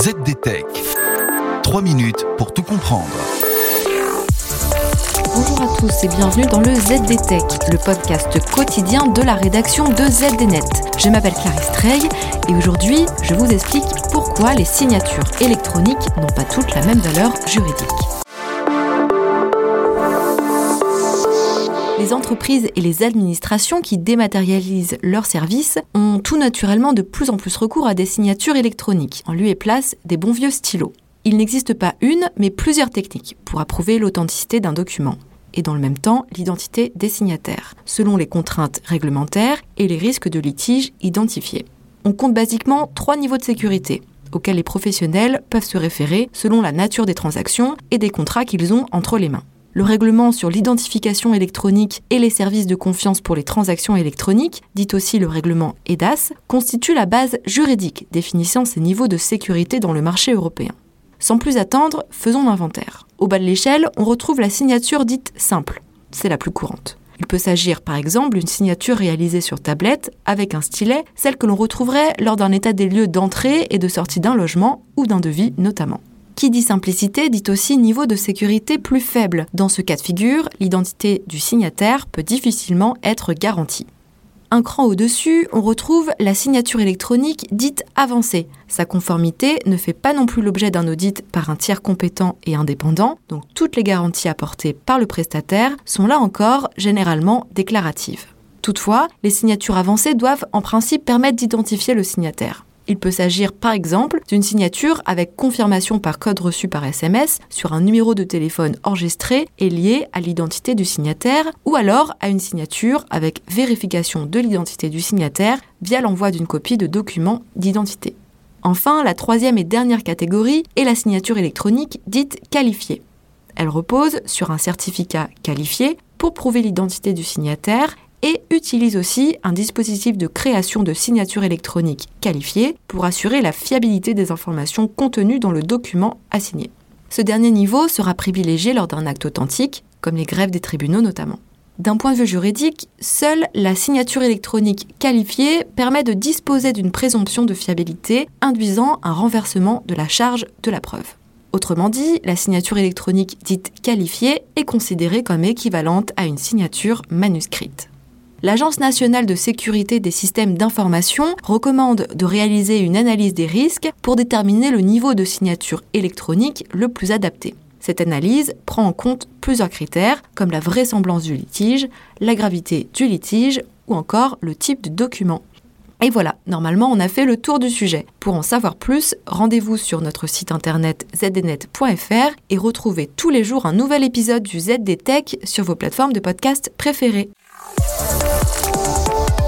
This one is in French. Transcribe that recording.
ZDTech. 3 minutes pour tout comprendre. Bonjour à tous et bienvenue dans le ZDTech, le podcast quotidien de la rédaction de ZDNet. Je m'appelle Clarisse Trey et aujourd'hui je vous explique pourquoi les signatures électroniques n'ont pas toutes la même valeur juridique. Les entreprises et les administrations qui dématérialisent leurs services ont tout naturellement de plus en plus recours à des signatures électroniques, en lieu et place des bons vieux stylos. Il n'existe pas une, mais plusieurs techniques pour approuver l'authenticité d'un document et dans le même temps l'identité des signataires, selon les contraintes réglementaires et les risques de litige identifiés. On compte basiquement trois niveaux de sécurité auxquels les professionnels peuvent se référer selon la nature des transactions et des contrats qu'ils ont entre les mains. Le règlement sur l'identification électronique et les services de confiance pour les transactions électroniques, dit aussi le règlement EDAS, constitue la base juridique définissant ces niveaux de sécurité dans le marché européen. Sans plus attendre, faisons l'inventaire. Au bas de l'échelle, on retrouve la signature dite simple. C'est la plus courante. Il peut s'agir par exemple d'une signature réalisée sur tablette avec un stylet, celle que l'on retrouverait lors d'un état des lieux d'entrée et de sortie d'un logement ou d'un devis notamment. Qui dit simplicité dit aussi niveau de sécurité plus faible. Dans ce cas de figure, l'identité du signataire peut difficilement être garantie. Un cran au-dessus, on retrouve la signature électronique dite avancée. Sa conformité ne fait pas non plus l'objet d'un audit par un tiers compétent et indépendant, donc toutes les garanties apportées par le prestataire sont là encore généralement déclaratives. Toutefois, les signatures avancées doivent en principe permettre d'identifier le signataire. Il peut s'agir par exemple d'une signature avec confirmation par code reçu par SMS sur un numéro de téléphone enregistré et lié à l'identité du signataire, ou alors à une signature avec vérification de l'identité du signataire via l'envoi d'une copie de document d'identité. Enfin, la troisième et dernière catégorie est la signature électronique dite qualifiée. Elle repose sur un certificat qualifié pour prouver l'identité du signataire et utilise aussi un dispositif de création de signature électronique qualifiée pour assurer la fiabilité des informations contenues dans le document assigné. Ce dernier niveau sera privilégié lors d'un acte authentique, comme les grèves des tribunaux notamment. D'un point de vue juridique, seule la signature électronique qualifiée permet de disposer d'une présomption de fiabilité induisant un renversement de la charge de la preuve. Autrement dit, la signature électronique dite qualifiée est considérée comme équivalente à une signature manuscrite. L'Agence nationale de sécurité des systèmes d'information recommande de réaliser une analyse des risques pour déterminer le niveau de signature électronique le plus adapté. Cette analyse prend en compte plusieurs critères comme la vraisemblance du litige, la gravité du litige ou encore le type de document. Et voilà, normalement on a fait le tour du sujet. Pour en savoir plus, rendez-vous sur notre site internet zdnet.fr et retrouvez tous les jours un nouvel épisode du ZDTech sur vos plateformes de podcast préférées.